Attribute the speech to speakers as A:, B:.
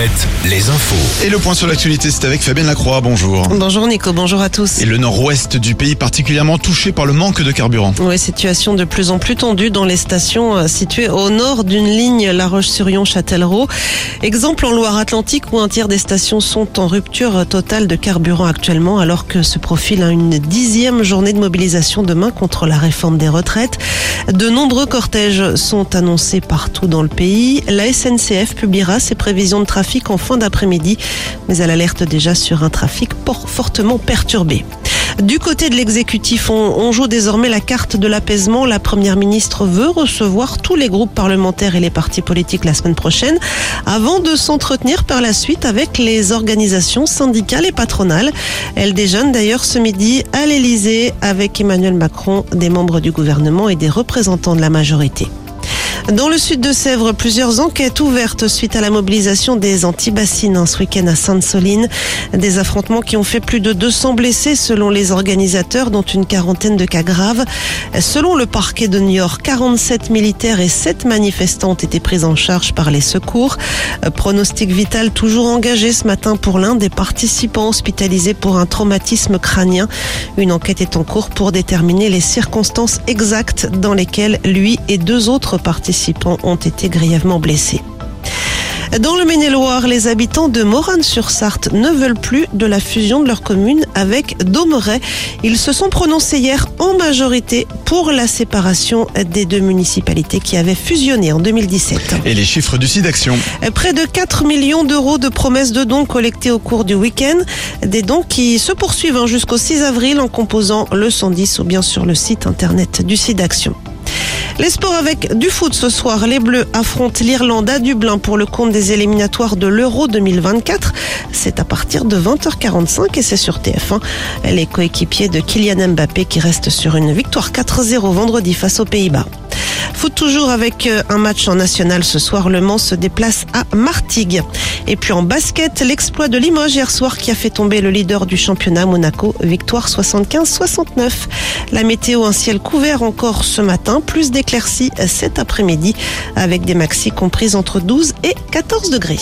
A: Alouette, les infos.
B: Et le point sur l'actualité, c'est avec Fabienne Lacroix. Bonjour.
C: Bonjour Nico, bonjour à tous.
B: Et le nord-ouest du pays particulièrement touché par le manque de carburant.
C: Oui, situation de plus en plus tendue dans les stations euh, situées au nord d'une ligne La Roche-sur-Yon-Châtellerault. Exemple en Loire-Atlantique où un tiers des stations sont en rupture totale de carburant actuellement alors que se profile une dixième journée de mobilisation demain contre la réforme des retraites. De nombreux cortèges sont annoncés partout dans le pays. La SNCF publiera ses prévisions de trafic en fin d'après-midi, mais elle alerte déjà sur un trafic fortement perturbé. Du côté de l'exécutif, on, joue désormais la carte de l'apaisement. La première ministre veut recevoir tous les groupes parlementaires et les partis politiques la semaine prochaine avant de s'entretenir par la suite avec les organisations syndicales et patronales. Elle déjeune d'ailleurs ce midi à l'Elysée avec Emmanuel Macron, des membres du gouvernement et des représentants de la majorité. Dans le sud de Sèvres, plusieurs enquêtes ouvertes suite à la mobilisation des anti-bassines ce week-end à Sainte-Soline. Des affrontements qui ont fait plus de 200 blessés selon les organisateurs, dont une quarantaine de cas graves. Selon le parquet de New York, 47 militaires et 7 manifestants ont été pris en charge par les secours. Pronostic vital toujours engagé ce matin pour l'un des participants hospitalisés pour un traumatisme crânien. Une enquête est en cours pour déterminer les circonstances exactes dans lesquelles lui et deux autres participants ont été grièvement blessés. Dans le Maine-et-Loire, les habitants de Morane-sur-Sarthe ne veulent plus de la fusion de leur commune avec Domeret. Ils se sont prononcés hier en majorité pour la séparation des deux municipalités qui avaient fusionné en 2017.
B: Et les chiffres du site d'action
C: Près de 4 millions d'euros de promesses de dons collectés au cours du week-end. Des dons qui se poursuivent hein, jusqu'au 6 avril en composant le 110 ou bien sur le site internet du site d'action. Les sports avec du foot ce soir. Les Bleus affrontent l'Irlande à Dublin pour le compte des éliminatoires de l'Euro 2024. C'est à partir de 20h45 et c'est sur TF1. Les coéquipiers de Kylian Mbappé qui reste sur une victoire 4-0 vendredi face aux Pays-Bas. Foot toujours avec euh, un match en national ce soir. Le Mans se déplace à Martigues. Et puis en basket, l'exploit de Limoges hier soir qui a fait tomber le leader du championnat Monaco, victoire 75-69. La météo, un ciel couvert encore ce matin, plus d'éclaircies euh, cet après-midi avec des maxis comprises entre 12 et 14 degrés.